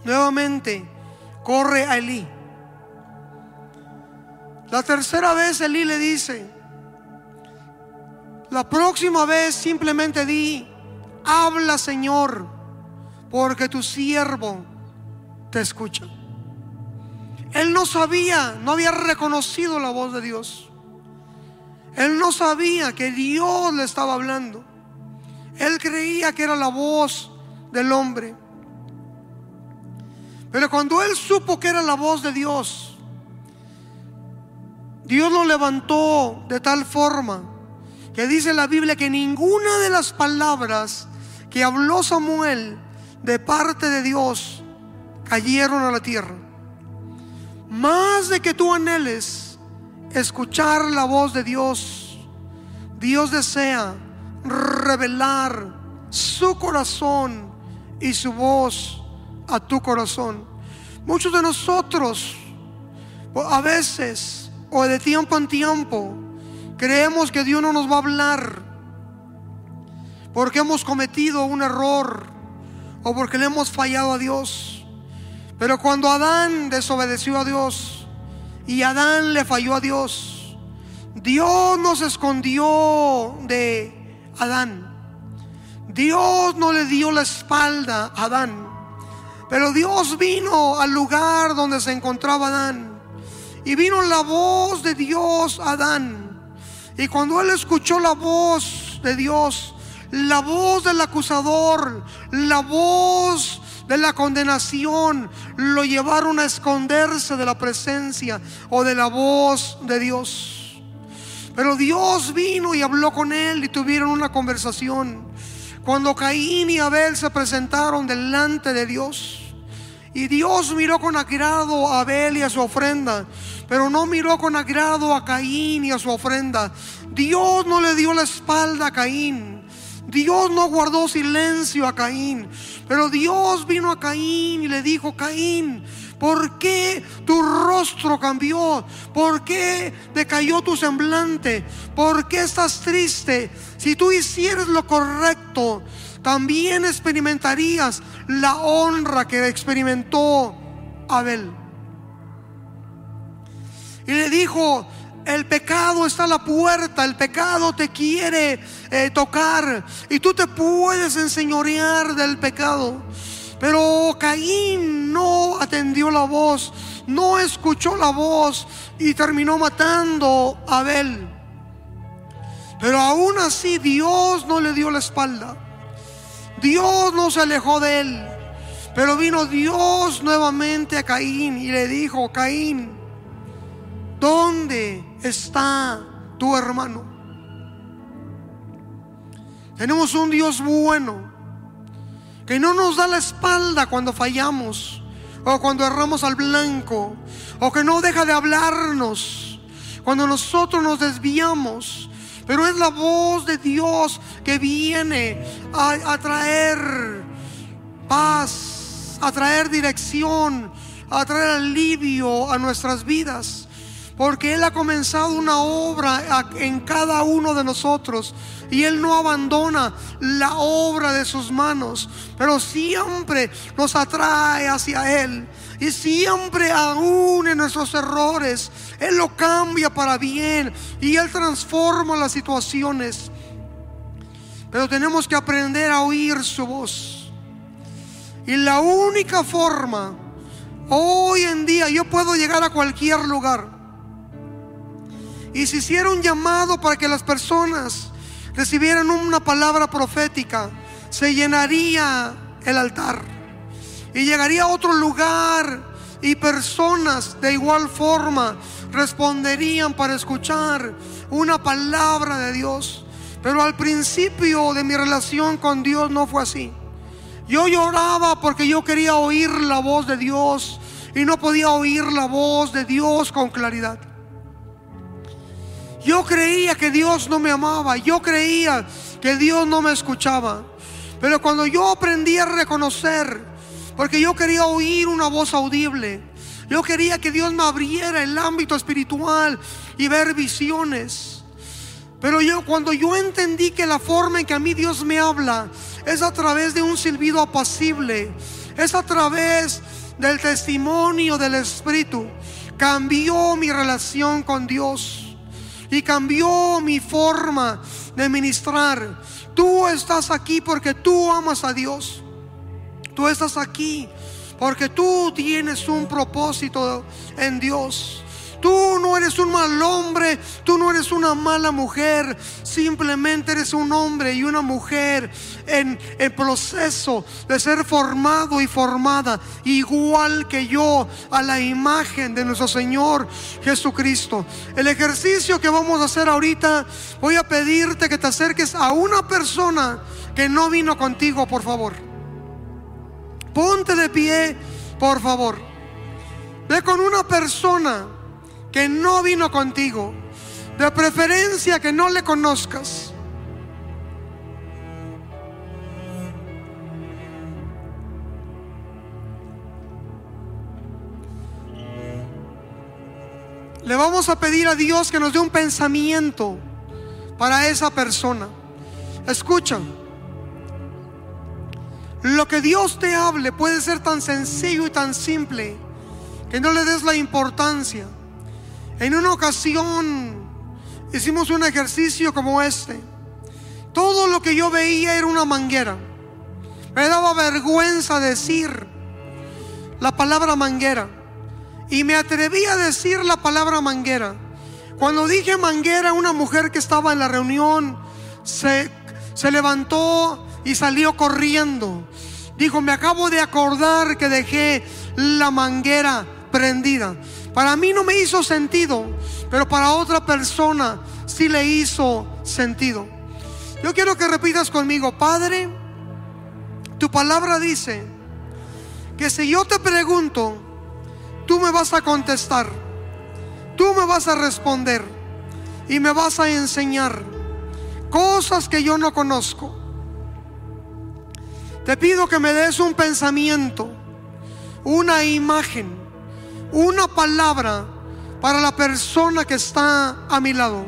Nuevamente corre a Elí. La tercera vez Elí le dice, la próxima vez simplemente di, habla Señor, porque tu siervo te escucha. Él no sabía, no había reconocido la voz de Dios. Él no sabía que Dios le estaba hablando. Él creía que era la voz del hombre. Pero cuando él supo que era la voz de Dios, Dios lo levantó de tal forma que dice la Biblia que ninguna de las palabras que habló Samuel de parte de Dios cayeron a la tierra. Más de que tú anheles escuchar la voz de Dios, Dios desea revelar su corazón y su voz a tu corazón. Muchos de nosotros a veces o de tiempo en tiempo creemos que Dios no nos va a hablar porque hemos cometido un error o porque le hemos fallado a Dios. Pero cuando Adán desobedeció a Dios y Adán le falló a Dios, Dios nos escondió de Adán. Dios no le dio la espalda a Adán. Pero Dios vino al lugar donde se encontraba Adán. Y vino la voz de Dios a Adán. Y cuando él escuchó la voz de Dios, la voz del acusador, la voz de la condenación, lo llevaron a esconderse de la presencia o de la voz de Dios. Pero Dios vino y habló con él y tuvieron una conversación. Cuando Caín y Abel se presentaron delante de Dios, y Dios miró con agrado a Abel y a su ofrenda, pero no miró con agrado a Caín y a su ofrenda. Dios no le dio la espalda a Caín. Dios no guardó silencio a Caín, pero Dios vino a Caín y le dijo, Caín, ¿por qué tu rostro cambió? ¿Por qué decayó tu semblante? ¿Por qué estás triste? Si tú hicieras lo correcto, también experimentarías la honra que experimentó Abel. Y le dijo, el pecado está a la puerta, el pecado te quiere eh, tocar y tú te puedes enseñorear del pecado. Pero Caín no atendió la voz, no escuchó la voz y terminó matando a Abel. Pero aún así Dios no le dio la espalda. Dios no se alejó de él. Pero vino Dios nuevamente a Caín y le dijo, Caín, ¿dónde está tu hermano? Tenemos un Dios bueno que no nos da la espalda cuando fallamos o cuando erramos al blanco o que no deja de hablarnos cuando nosotros nos desviamos. Pero es la voz de Dios que viene a, traer paz, a traer dirección, a traer alivio a nuestras vidas. Porque Él ha comenzado una obra en cada uno de nosotros. Y Él no abandona la obra de sus manos. Pero siempre nos atrae hacia Él. Y siempre aún en nuestros errores, Él lo cambia para bien. Y Él transforma las situaciones. Pero tenemos que aprender a oír su voz. Y la única forma, hoy en día, yo puedo llegar a cualquier lugar y se hiciera un llamado para que las personas recibieran una palabra profética, se llenaría el altar y llegaría a otro lugar y personas de igual forma responderían para escuchar una palabra de Dios. Pero al principio de mi relación con Dios no fue así. Yo lloraba porque yo quería oír la voz de Dios y no podía oír la voz de Dios con claridad. Yo creía que Dios no me amaba, yo creía que Dios no me escuchaba. Pero cuando yo aprendí a reconocer, porque yo quería oír una voz audible, yo quería que Dios me abriera el ámbito espiritual y ver visiones. Pero yo cuando yo entendí que la forma en que a mí Dios me habla es a través de un silbido apacible, es a través del testimonio del Espíritu, cambió mi relación con Dios y cambió mi forma de ministrar. Tú estás aquí porque tú amas a Dios. Tú estás aquí porque tú tienes un propósito en Dios. Tú no eres un mal hombre, tú no eres una mala mujer, simplemente eres un hombre y una mujer en el proceso de ser formado y formada, igual que yo, a la imagen de nuestro Señor Jesucristo. El ejercicio que vamos a hacer ahorita, voy a pedirte que te acerques a una persona que no vino contigo, por favor. Ponte de pie, por favor. Ve con una persona que no vino contigo. De preferencia que no le conozcas. Le vamos a pedir a Dios que nos dé un pensamiento para esa persona. Escucha, lo que Dios te hable puede ser tan sencillo y tan simple que no le des la importancia. En una ocasión hicimos un ejercicio como este. Todo lo que yo veía era una manguera. Me daba vergüenza decir la palabra manguera. Y me atreví a decir la palabra manguera. Cuando dije manguera, una mujer que estaba en la reunión se, se levantó y salió corriendo. Dijo, me acabo de acordar que dejé la manguera prendida. Para mí no me hizo sentido, pero para otra persona sí le hizo sentido. Yo quiero que repitas conmigo, Padre, tu palabra dice que si yo te pregunto, tú me vas a contestar, tú me vas a responder y me vas a enseñar cosas que yo no conozco. Te pido que me des un pensamiento, una imagen, una palabra para la persona que está a mi lado.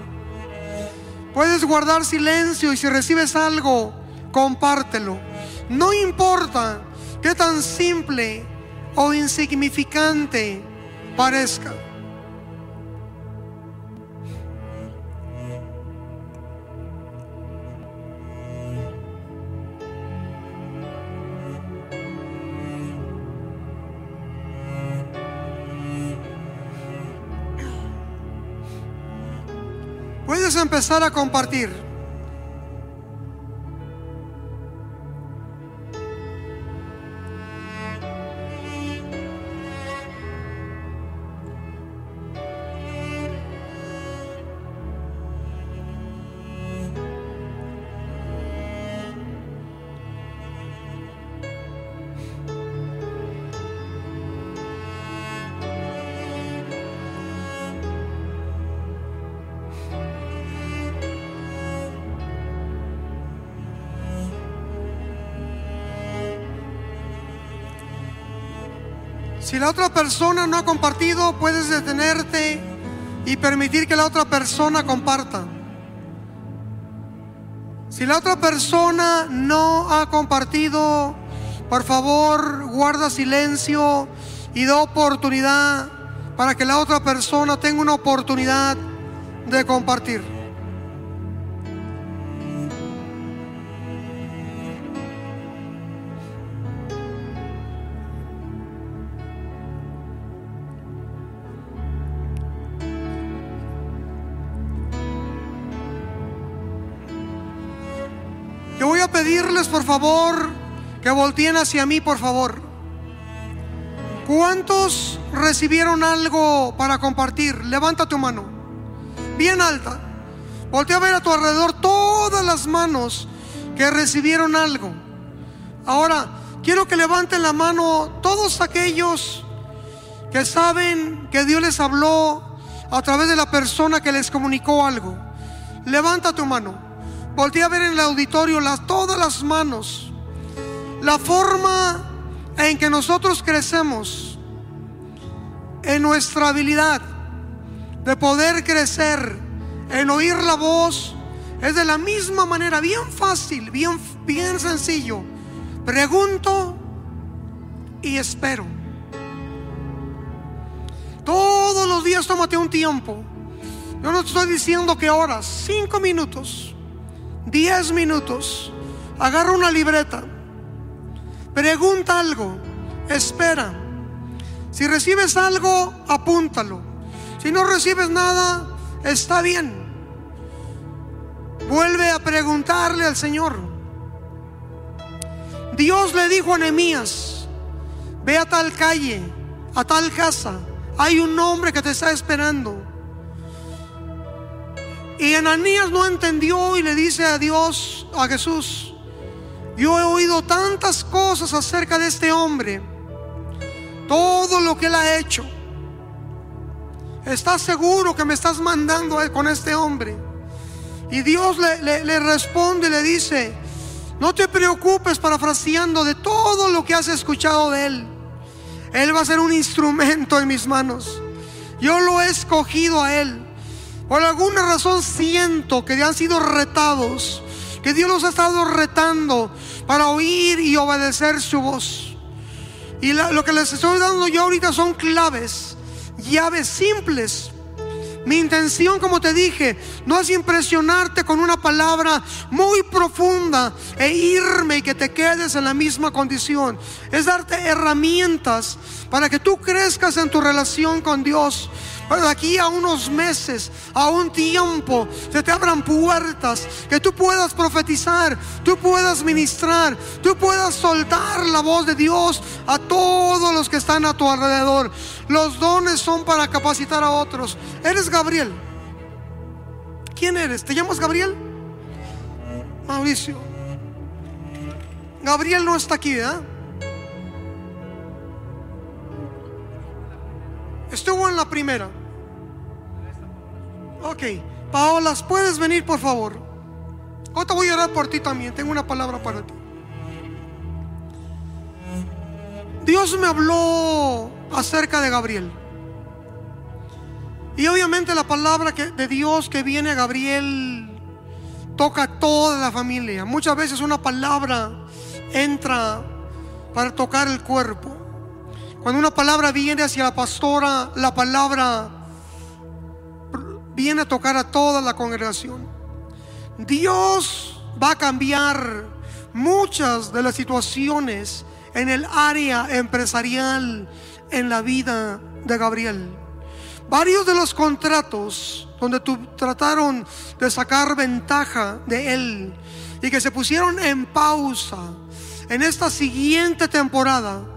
Puedes guardar silencio y si recibes algo, compártelo. No importa qué tan simple o insignificante parezca. Empezar a compartir. Si la otra persona no ha compartido, puedes detenerte y permitir que la otra persona comparta. Si la otra persona no ha compartido, por favor, guarda silencio y da oportunidad para que la otra persona tenga una oportunidad de compartir. Pedirles, por favor, que volteen hacia mí, por favor. ¿Cuántos recibieron algo para compartir? Levanta tu mano. Bien alta. Voltea a ver a tu alrededor todas las manos que recibieron algo. Ahora, quiero que levanten la mano todos aquellos que saben que Dios les habló a través de la persona que les comunicó algo. Levanta tu mano. Voltea a ver en el auditorio las, todas las manos. La forma en que nosotros crecemos en nuestra habilidad de poder crecer en oír la voz es de la misma manera, bien fácil, bien, bien sencillo. Pregunto y espero. Todos los días tómate un tiempo. Yo no estoy diciendo que horas, cinco minutos, diez minutos. Agarra una libreta, pregunta algo, espera. Si recibes algo, apúntalo. Si no recibes nada, está bien. Vuelve a preguntarle al Señor. Dios le dijo a Nehemías, ve a tal calle, a tal casa, hay un hombre que te está esperando. Y Ananías no entendió y le dice a Dios, a Jesús, yo he oído tantas cosas acerca de este hombre, todo lo que él ha hecho. ¿estás seguro que me estás mandando con este hombre? Y Dios le, responde y le dice, no te preocupes parafraseando de todo lo que has escuchado de él. Él va a ser un instrumento en mis manos. Yo lo he escogido a él. Por alguna razón siento que han sido retados, que Dios los ha estado retando para oír y obedecer su voz. Y lo que les estoy dando yo ahorita son claves, llaves simples mi intención, como te dije, no es impresionarte con una palabra muy profunda e irme y que te quedes en la misma condición. Es darte herramientas para que tú crezcas en tu relación con Dios de aquí a unos meses, a un tiempo, se te abran puertas, que tú puedas profetizar, tú puedas ministrar, tú puedas soltar la voz de Dios a todos los que están a tu alrededor. Los dones son para capacitar a otros. Eres Gabriel. ¿Quién eres? ¿Te llamas Gabriel? Mauricio. Gabriel no está aquí, ¿eh? Estuvo en la primera. Ok, Paola, ¿puedes venir por favor? Ahora voy a orar por ti también. Tengo una palabra para ti. Dios me habló acerca de Gabriel. Y obviamente la palabra de Dios que viene a Gabriel toca a toda la familia. Muchas veces una palabra entra para tocar el cuerpo. Cuando una palabra viene hacia la pastora, la palabra viene a tocar a toda la congregación. Dios va a cambiar muchas de las situaciones en el área empresarial en la vida de Gabriel. Varios de los contratos donde trataron de sacar ventaja de él y que se pusieron en pausa en esta siguiente temporada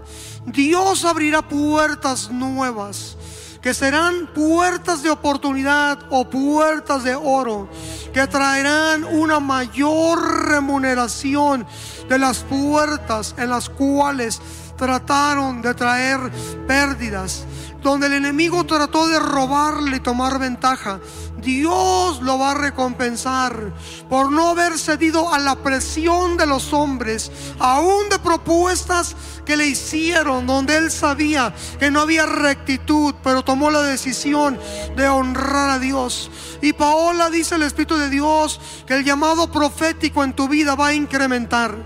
Dios abrirá puertas nuevas que serán puertas de oportunidad o puertas de oro, que traerán una mayor remuneración de las puertas en las cuales trataron de traer pérdidas, donde el enemigo trató de robarle y tomar ventaja. Dios lo va a recompensar por no haber cedido a la presión de los hombres, aún de propuestas que le hicieron, donde él sabía que no había rectitud, pero tomó la decisión de honrar a Dios. Y Paola dice el Espíritu de Dios que el llamado profético en tu vida va a incrementar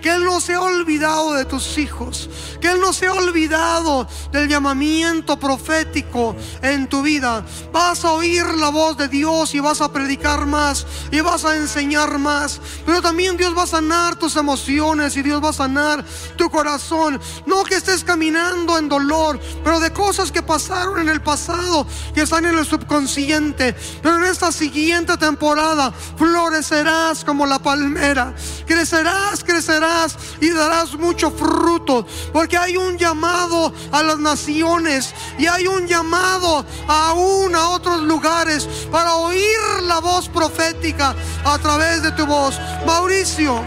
que Él no se ha olvidado de tus hijos, que Él no se ha olvidado del llamamiento profético en tu vida. Vas a oír la voz de Dios y vas a predicar más y vas a enseñar más, pero también Dios va a sanar tus emociones y Dios va a sanar tu corazón. No que estés caminando en dolor, pero de cosas que pasaron en el pasado, que están en el subconsciente. Pero en esta siguiente temporada florecerás como la palmera, crecerás, crecerás y darás mucho fruto. Porque hay un llamado a las naciones y hay un llamado aún a otros lugares para oír la voz profética a través de tu voz. Mauricio.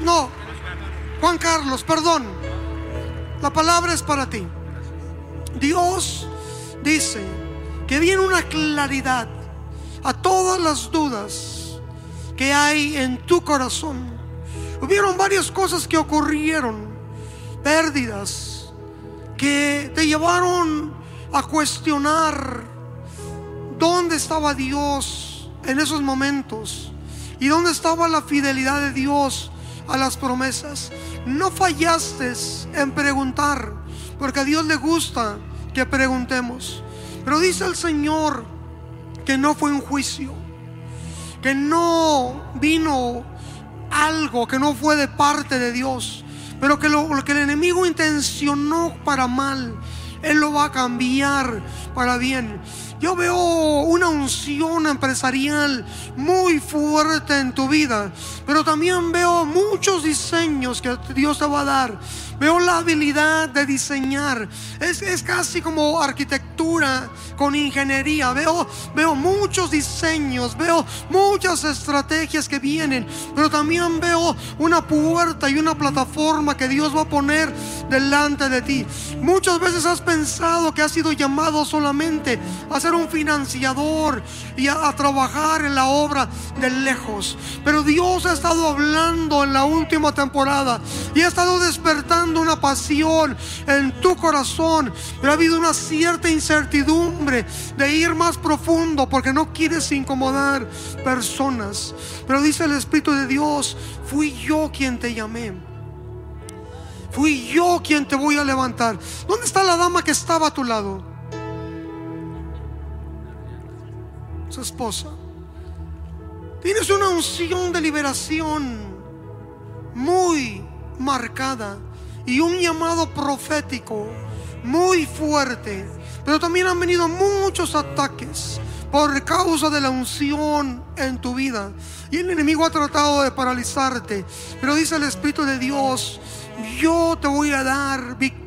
No. Juan Carlos, perdón. La palabra es para ti. Dios dice que viene una claridad a todas las dudas que hay en tu corazón. Hubieron varias cosas que ocurrieron, pérdidas, que te llevaron a cuestionar dónde estaba Dios en esos momentos y dónde estaba la fidelidad de Dios a las promesas. No fallaste en preguntar, porque a Dios le gusta que preguntemos. Pero dice el Señor que no fue un juicio que no vino algo que no fue de parte de Dios, pero que lo, que el enemigo intencionó para mal, Él lo va a cambiar para bien. Yo veo una unción empresarial muy fuerte en tu vida, pero también veo muchos diseños que Dios te va a dar veo la habilidad de diseñar. Es, es casi como arquitectura con ingeniería. Veo, veo muchos diseños, veo muchas estrategias que vienen, pero también veo una puerta y una plataforma que Dios va a poner delante de ti. Muchas veces has pensado que has sido llamado solamente a ser un financiador y a, a trabajar en la obra de lejos, pero Dios ha estado hablando en la última temporada y ha estado despertando una pasión en tu corazón, pero ha habido una cierta incertidumbre de ir más profundo porque no quieres incomodar personas. Pero dice el Espíritu de Dios, fui yo quien te llamé. Fui yo quien te voy a levantar. ¿Dónde está la dama que estaba a tu lado? Su esposa. Tienes una unción de liberación muy marcada y un llamado profético muy fuerte. Pero también han venido muchos ataques por causa de la unción en tu vida. Y el enemigo ha tratado de paralizarte. Pero dice el Espíritu de Dios, yo te voy a dar victoria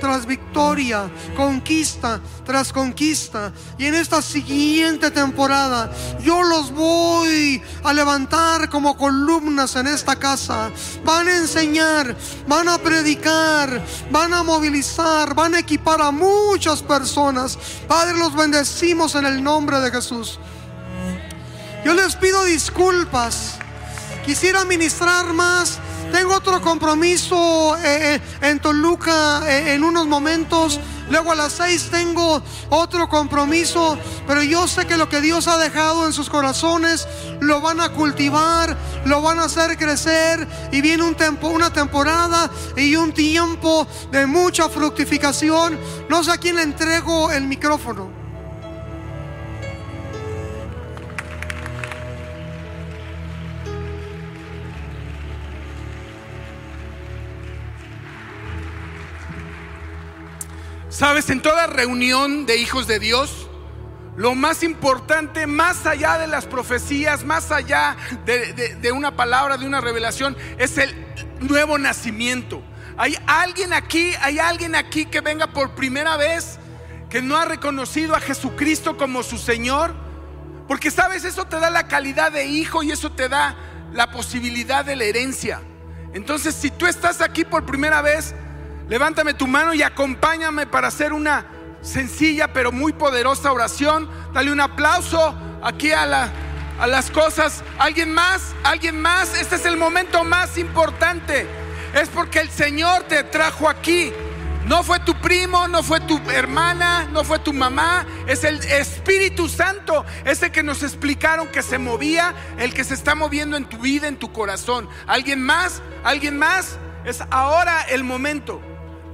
tras victoria, conquista tras conquista. Y en esta siguiente temporada yo los voy a levantar como columnas en esta casa. Van a enseñar, van a predicar, van a movilizar, van a equipar a muchas personas. Padre, los bendecimos en el nombre de Jesús. Yo les pido disculpas. Quisiera ministrar más tengo otro compromiso eh, eh, en Toluca eh, en unos momentos. Luego a las seis tengo otro compromiso, pero yo sé que lo que Dios ha dejado en sus corazones lo van a cultivar, lo van a hacer crecer y viene un tiempo, una temporada y un tiempo de mucha fructificación. No sé a quién le entrego el micrófono. Sabes, en toda reunión de hijos de Dios, lo más importante, más allá de las profecías, más allá de, una palabra, de una revelación, es el nuevo nacimiento. Hay alguien aquí, hay alguien aquí que venga por primera vez, que no ha reconocido a Jesucristo como su Señor. Porque sabes, eso te da la calidad de hijo y eso te da la posibilidad de la herencia. Entonces, si tú estás aquí por primera vez, Levántame tu mano y acompáñame para hacer una sencilla pero muy poderosa oración. Dale un aplauso aquí a, la, a las cosas. ¿Alguien más? ¿Alguien más? Este es el momento más importante. Es porque el Señor te trajo aquí. No fue tu primo, no fue tu hermana, no fue tu mamá, es el Espíritu Santo, ese que nos explicaron que se movía, el que se está moviendo en tu vida, en tu corazón. ¿Alguien más? ¿Alguien más? Es ahora el momento.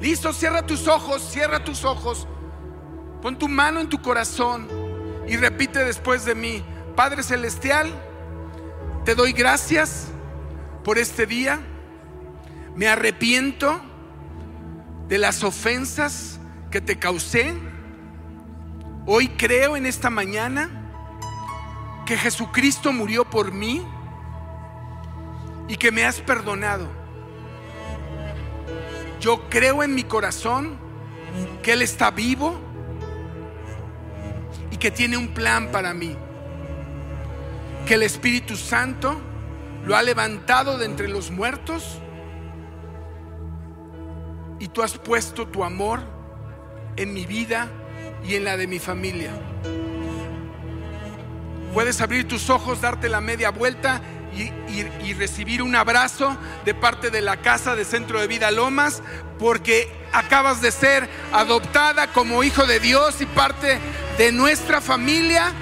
Listo, cierra tus ojos, cierra tus ojos. Pon tu mano en tu corazón y repite después de mí, Padre Celestial, te doy gracias por este día. Me arrepiento de las ofensas que te causé. Hoy creo en esta mañana que Jesucristo murió por mí y que me has perdonado yo creo en mi corazón que Él está vivo y que tiene un plan para mí. Que el Espíritu Santo lo ha levantado de entre los muertos y tú has puesto tu amor en mi vida y en la de mi familia. Puedes abrir tus ojos, darte la media vuelta y, recibir un abrazo de parte de la Casa de Centro de Vida Lomas, porque acabas de ser adoptada como hijo de Dios y parte de nuestra familia.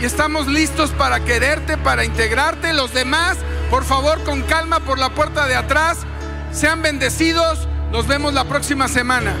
Y estamos listos para quererte, para integrarte. Los demás, por favor, con calma por la puerta de atrás. Sean bendecidos. Nos vemos la próxima semana.